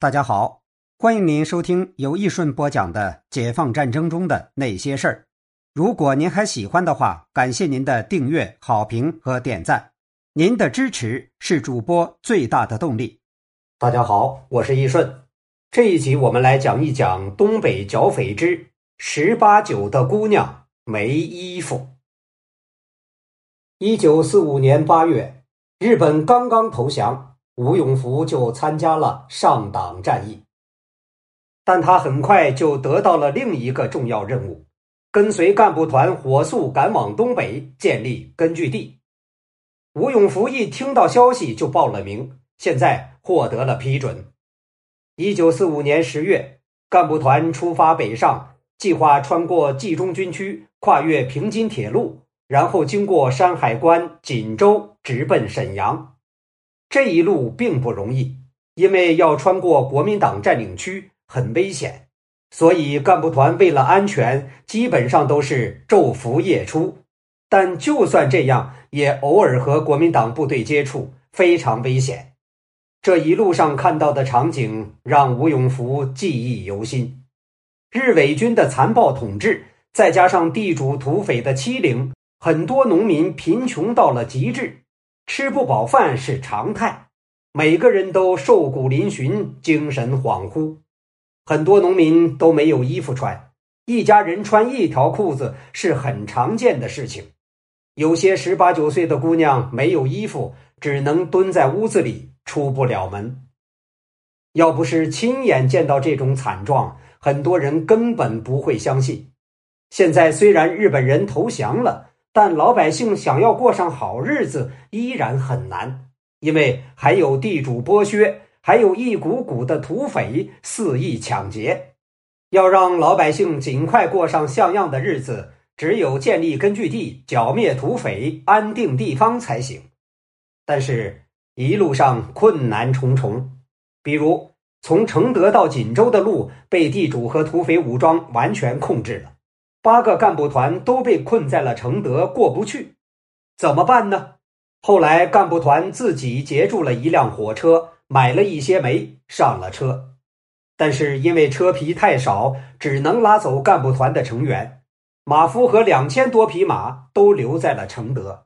大家好，欢迎您收听由易顺播讲的解放战争中的那些事儿。如果您还喜欢的话，感谢您的订阅、好评和点赞，您的支持是主播最大的动力。大家好，我是易顺。这一集我们来讲一讲东北剿匪之十八九的姑娘没衣服。一九四五年八月，日本刚刚投降。吴永福就参加了上党战役，但他很快就得到了另一个重要任务，跟随干部团火速赶往东北建立根据地。吴永福一听到消息就报了名，现在获得了批准。一九四五年十月，干部团出发北上，计划穿过冀中军区，跨越平津铁路，然后经过山海关、锦州，直奔沈阳。这一路并不容易，因为要穿过国民党占领区，很危险，所以干部团为了安全，基本上都是昼伏夜出。但就算这样，也偶尔和国民党部队接触，非常危险。这一路上看到的场景让吴永福记忆犹新：日伪军的残暴统治，再加上地主土匪的欺凌，很多农民贫穷到了极致。吃不饱饭是常态，每个人都瘦骨嶙峋、精神恍惚，很多农民都没有衣服穿，一家人穿一条裤子是很常见的事情。有些十八九岁的姑娘没有衣服，只能蹲在屋子里，出不了门。要不是亲眼见到这种惨状，很多人根本不会相信。现在虽然日本人投降了。但老百姓想要过上好日子依然很难，因为还有地主剥削，还有一股股的土匪肆意抢劫。要让老百姓尽快过上像样的日子，只有建立根据地，剿灭土匪，安定地方才行。但是，一路上困难重重，比如从承德到锦州的路被地主和土匪武装完全控制了。八个干部团都被困在了承德，过不去，怎么办呢？后来干部团自己截住了一辆火车，买了一些煤，上了车。但是因为车皮太少，只能拉走干部团的成员，马夫和两千多匹马都留在了承德。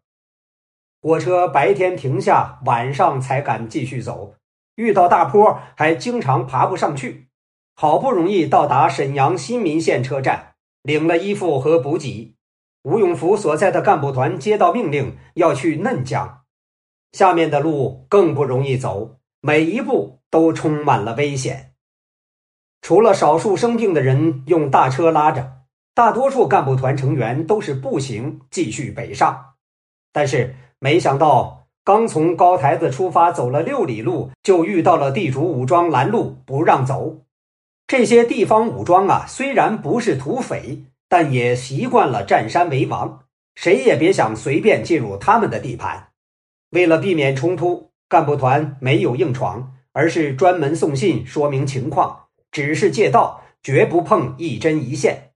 火车白天停下，晚上才敢继续走，遇到大坡还经常爬不上去。好不容易到达沈阳新民县车站。领了衣服和补给，吴永福所在的干部团接到命令要去嫩江，下面的路更不容易走，每一步都充满了危险。除了少数生病的人用大车拉着，大多数干部团成员都是步行继续北上。但是没想到，刚从高台子出发，走了六里路，就遇到了地主武装拦路不让走。这些地方武装啊，虽然不是土匪，但也习惯了占山为王，谁也别想随便进入他们的地盘。为了避免冲突，干部团没有硬闯，而是专门送信说明情况，只是借道，绝不碰一针一线。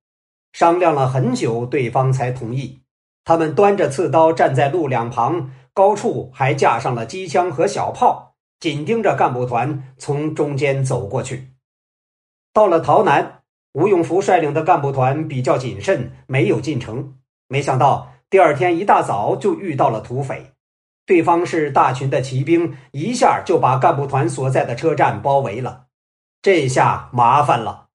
商量了很久，对方才同意。他们端着刺刀站在路两旁，高处还架上了机枪和小炮，紧盯着干部团从中间走过去。到了洮南，吴永福率领的干部团比较谨慎，没有进城。没想到第二天一大早就遇到了土匪，对方是大群的骑兵，一下就把干部团所在的车站包围了。这下麻烦了。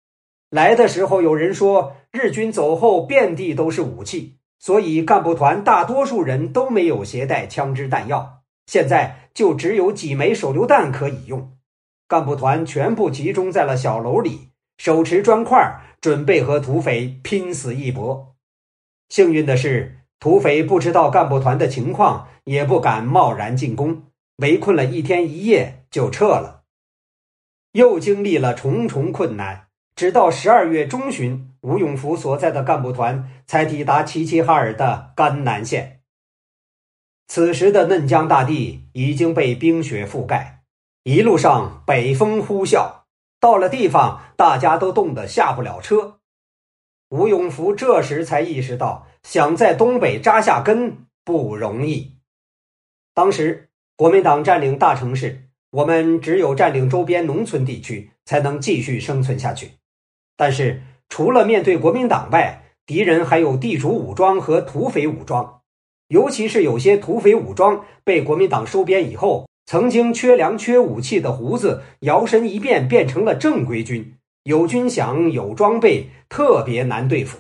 来的时候有人说日军走后遍地都是武器，所以干部团大多数人都没有携带枪支弹药，现在就只有几枚手榴弹可以用。干部团全部集中在了小楼里。手持砖块，准备和土匪拼死一搏。幸运的是，土匪不知道干部团的情况，也不敢贸然进攻，围困了一天一夜就撤了。又经历了重重困难，直到十二月中旬，吴永福所在的干部团才抵达齐齐哈尔的甘南县。此时的嫩江大地已经被冰雪覆盖，一路上北风呼啸。到了地方，大家都冻得下不了车。吴永福这时才意识到，想在东北扎下根不容易。当时国民党占领大城市，我们只有占领周边农村地区，才能继续生存下去。但是，除了面对国民党外，敌人还有地主武装和土匪武装，尤其是有些土匪武装被国民党收编以后，曾经缺粮缺武器的胡子摇身一变变成了正规军，有军饷有装备，特别难对付。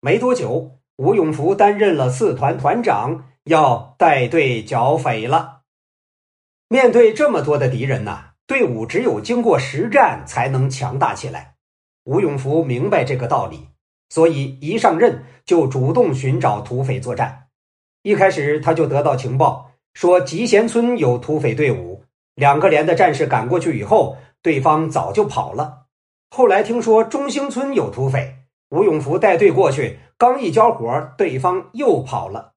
没多久，吴永福担任了四团团长，要带队剿匪了。面对这么多的敌人呐，队伍只有经过实战才能强大起来。吴永福明白这个道理。所以一上任就主动寻找土匪作战。一开始他就得到情报，说集贤村有土匪队伍，两个连的战士赶过去以后，对方早就跑了。后来听说中兴村有土匪，吴永福带队过去，刚一交火，对方又跑了。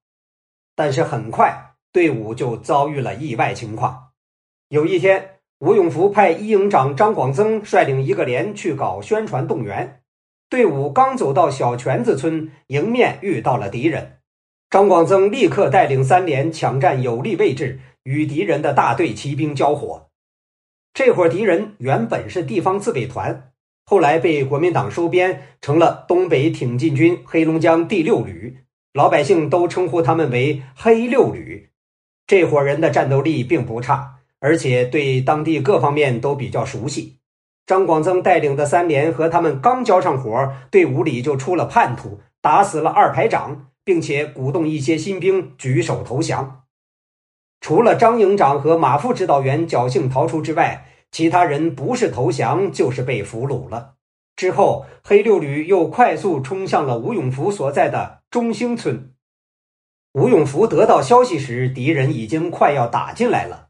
但是很快队伍就遭遇了意外情况。有一天，吴永福派一营长张广增率领一个连去搞宣传动员。队伍刚走到小泉子村，迎面遇到了敌人。张广增立刻带领三连抢占有利位置，与敌人的大队骑兵交火。这伙敌人原本是地方自卫团，后来被国民党收编成了东北挺进军黑龙江第六旅，老百姓都称呼他们为“黑六旅”。这伙人的战斗力并不差，而且对当地各方面都比较熟悉。张广增带领的三连和他们刚交上火，队伍里就出了叛徒，打死了二排长，并且鼓动一些新兵举手投降。除了张营长和马副指导员侥幸逃出之外，其他人不是投降就是被俘虏了。之后，黑六旅又快速冲向了吴永福所在的中兴村。吴永福得到消息时，敌人已经快要打进来了。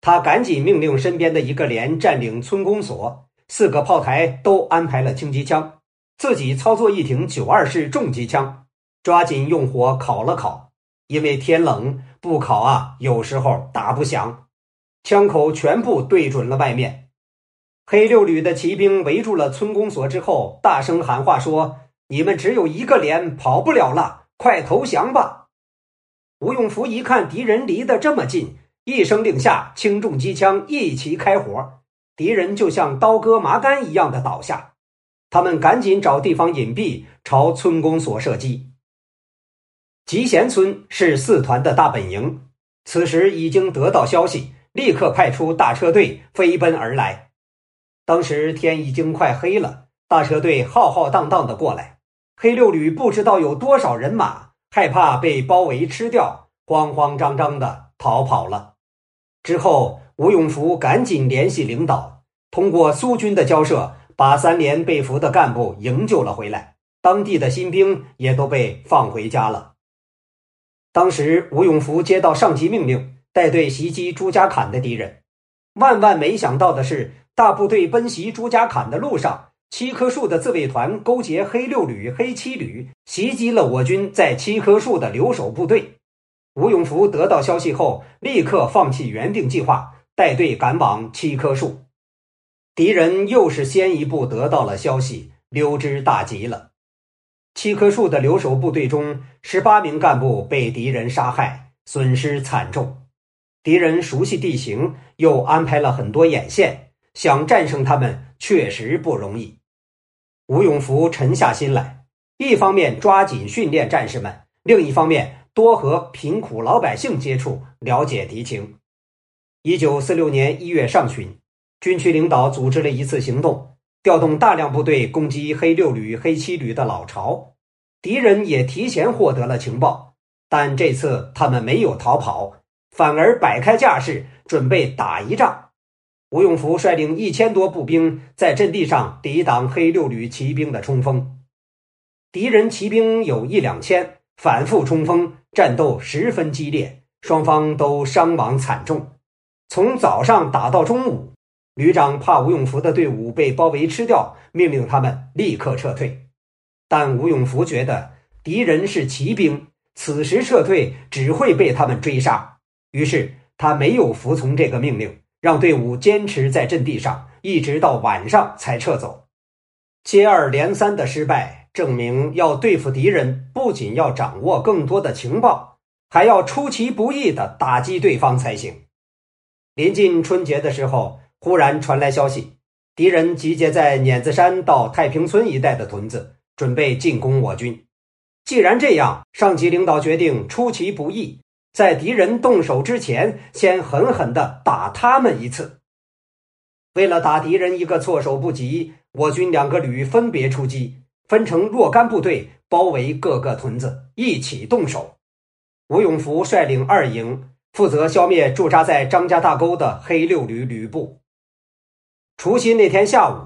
他赶紧命令身边的一个连占领村公所，四个炮台都安排了轻机枪，自己操作一挺九二式重机枪，抓紧用火烤了烤。因为天冷，不烤啊，有时候打不响。枪口全部对准了外面。黑六旅的骑兵围住了村公所之后，大声喊话说：“你们只有一个连，跑不了了，快投降吧！”吴永福一看敌人离得这么近。一声令下，轻重机枪一齐开火，敌人就像刀割麻杆一样的倒下。他们赶紧找地方隐蔽，朝村公所射击。集贤村是四团的大本营，此时已经得到消息，立刻派出大车队飞奔而来。当时天已经快黑了，大车队浩浩荡荡的过来，黑六旅不知道有多少人马，害怕被包围吃掉，慌慌张张的逃跑了。之后，吴永福赶紧联系领导，通过苏军的交涉，把三连被俘的干部营救了回来。当地的新兵也都被放回家了。当时，吴永福接到上级命令，带队袭击朱家坎的敌人。万万没想到的是，大部队奔袭朱家坎的路上，七棵树的自卫团勾结黑六旅、黑七旅，袭击了我军在七棵树的留守部队。吴永福得到消息后，立刻放弃原定计划，带队赶往七棵树。敌人又是先一步得到了消息，溜之大吉了。七棵树的留守部队中，十八名干部被敌人杀害，损失惨重。敌人熟悉地形，又安排了很多眼线，想战胜他们确实不容易。吴永福沉下心来，一方面抓紧训练战士们，另一方面。多和贫苦老百姓接触，了解敌情。一九四六年一月上旬，军区领导组织了一次行动，调动大量部队攻击黑六旅、黑七旅的老巢。敌人也提前获得了情报，但这次他们没有逃跑，反而摆开架势，准备打一仗。吴永福率领一千多步兵在阵地上抵挡黑六旅骑兵的冲锋，敌人骑兵有一两千。反复冲锋，战斗十分激烈，双方都伤亡惨重。从早上打到中午，旅长怕吴永福的队伍被包围吃掉，命令他们立刻撤退。但吴永福觉得敌人是骑兵，此时撤退只会被他们追杀，于是他没有服从这个命令，让队伍坚持在阵地上，一直到晚上才撤走。接二连三的失败。证明要对付敌人，不仅要掌握更多的情报，还要出其不意的打击对方才行。临近春节的时候，忽然传来消息，敌人集结在碾子山到太平村一带的屯子，准备进攻我军。既然这样，上级领导决定出其不意，在敌人动手之前，先狠狠地打他们一次。为了打敌人一个措手不及，我军两个旅分别出击，分成若干部队，包围各个屯子，一起动手。吴永福率领二营。负责消灭驻扎在张家大沟的黑六旅旅部。除夕那天下午，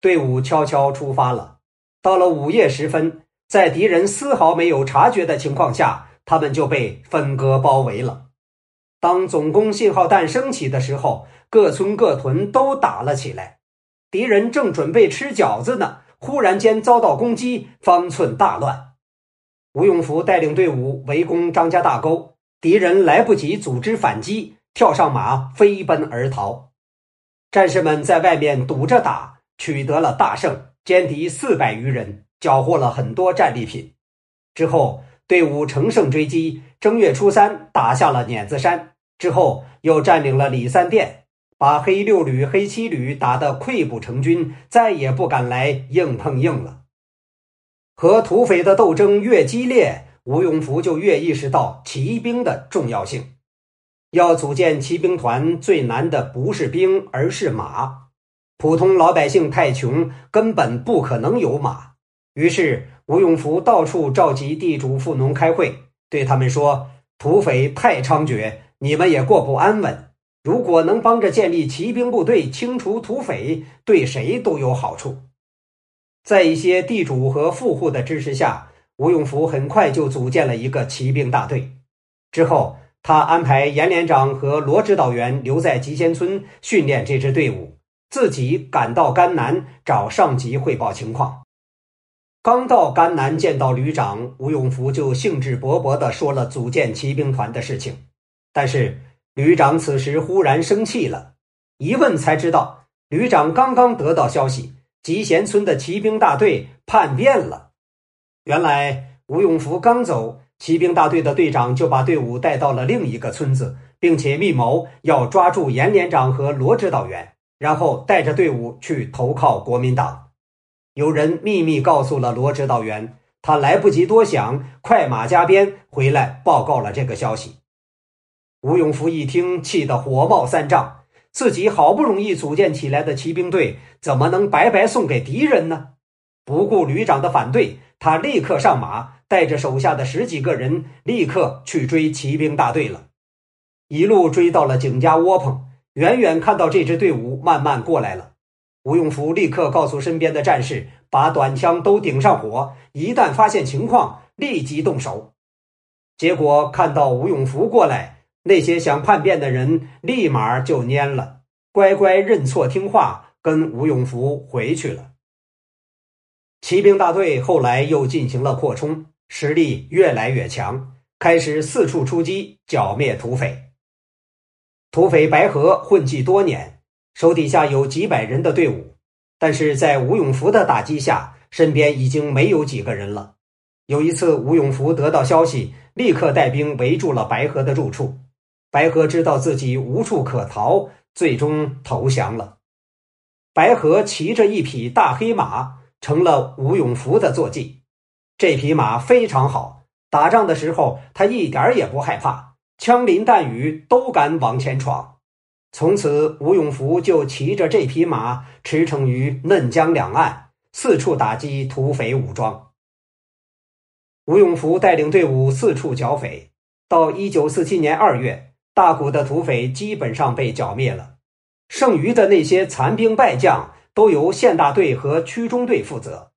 队伍悄悄出发了。到了午夜时分，在敌人丝毫没有察觉的情况下，他们就被分割包围了。当总攻信号弹升起的时候，各村各屯都打了起来。敌人正准备吃饺子呢，忽然间遭到攻击，方寸大乱。吴永福带领队伍围攻张家大沟。敌人来不及组织反击，跳上马飞奔而逃。战士们在外面堵着打，取得了大胜，歼敌四百余人，缴获了很多战利品。之后，队伍乘胜追击，正月初三打下了碾子山，之后又占领了李三店，把黑六旅、黑七旅打得溃不成军，再也不敢来硬碰硬了。和土匪的斗争越激烈。吴永福就越意识到骑兵的重要性。要组建骑兵团，最难的不是兵，而是马。普通老百姓太穷，根本不可能有马。于是，吴永福到处召集地主富农开会，对他们说：“土匪太猖獗，你们也过不安稳。如果能帮着建立骑兵部队，清除土匪，对谁都有好处。”在一些地主和富户的支持下。吴永福很快就组建了一个骑兵大队，之后他安排严连长和罗指导员留在集贤村训练这支队伍，自己赶到甘南找上级汇报情况。刚到甘南见到旅长，吴永福就兴致勃勃地说了组建骑兵团的事情。但是旅长此时忽然生气了，一问才知道，旅长刚刚得到消息，集贤村的骑兵大队叛变了。原来吴永福刚走，骑兵大队的队长就把队伍带到了另一个村子，并且密谋要抓住严连长和罗指导员，然后带着队伍去投靠国民党。有人秘密告诉了罗指导员，他来不及多想，快马加鞭回来报告了这个消息。吴永福一听，气得火冒三丈，自己好不容易组建起来的骑兵队，怎么能白白送给敌人呢？不顾旅长的反对。他立刻上马，带着手下的十几个人，立刻去追骑兵大队了。一路追到了景家窝棚，远远看到这支队伍慢慢过来了。吴永福立刻告诉身边的战士，把短枪都顶上火，一旦发现情况，立即动手。结果看到吴永福过来，那些想叛变的人立马就蔫了，乖乖认错听话，跟吴永福回去了。骑兵大队后来又进行了扩充，实力越来越强，开始四处出击，剿灭土匪。土匪白河混迹多年，手底下有几百人的队伍，但是在吴永福的打击下，身边已经没有几个人了。有一次，吴永福得到消息，立刻带兵围住了白河的住处。白河知道自己无处可逃，最终投降了。白河骑着一匹大黑马。成了吴永福的坐骑，这匹马非常好，打仗的时候他一点也不害怕，枪林弹雨都敢往前闯。从此，吴永福就骑着这匹马驰骋于嫩江两岸，四处打击土匪武装。吴永福带领队伍四处剿匪，到一九四七年二月，大股的土匪基本上被剿灭了，剩余的那些残兵败将。都由县大队和区中队负责，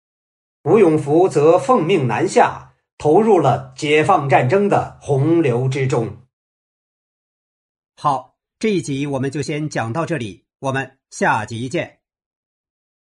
吴永福则奉命南下，投入了解放战争的洪流之中。好，这一集我们就先讲到这里，我们下集见。